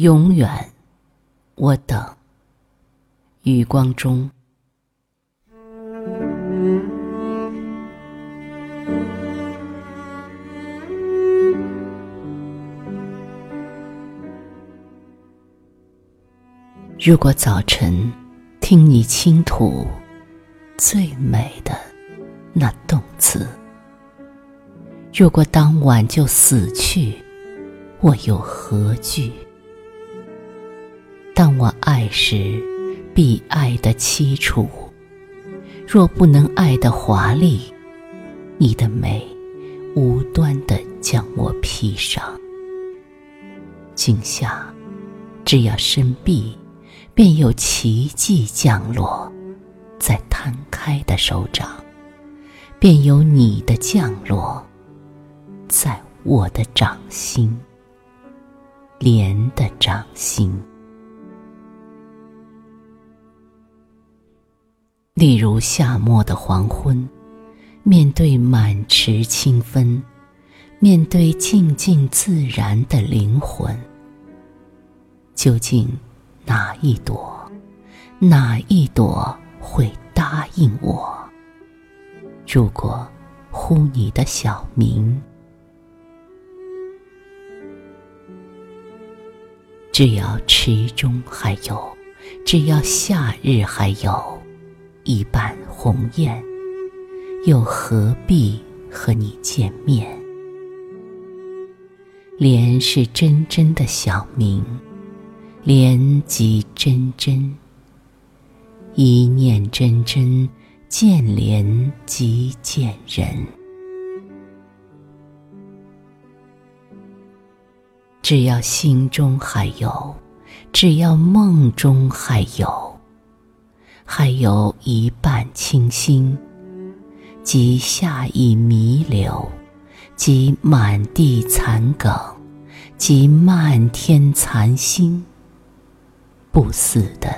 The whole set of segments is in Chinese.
永远，我等。余光中。如果早晨听你倾吐最美的那动词，如果当晚就死去，我又何惧？当我爱时，必爱得凄楚；若不能爱得华丽，你的美无端地将我披上。今夏，只要伸臂，便有奇迹降落在摊开的手掌，便有你的降落在我的掌心，莲的掌心。例如夏末的黄昏，面对满池清芬，面对静静自然的灵魂，究竟哪一朵，哪一朵会答应我？如果呼你的小名，只要池中还有，只要夏日还有。一瓣红艳，又何必和你见面？莲是真真的小名，莲即真真。一念真真，见莲即见人。只要心中还有，只要梦中还有。还有一半清新，即夏意弥留，即满地残梗，即漫天残星。不死的，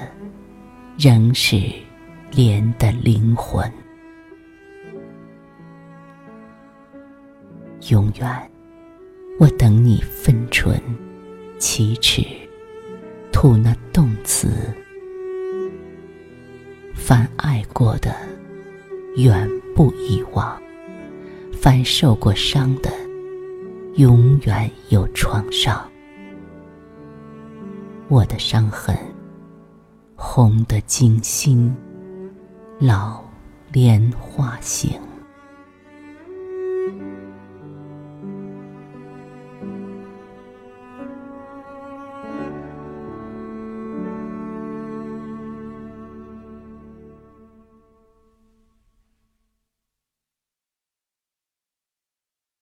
仍是莲的灵魂。永远，我等你分唇、启齿，吐那动词。凡爱过的，远不遗忘；凡受过伤的，永远有创伤。我的伤痕，红得惊心，老莲花形。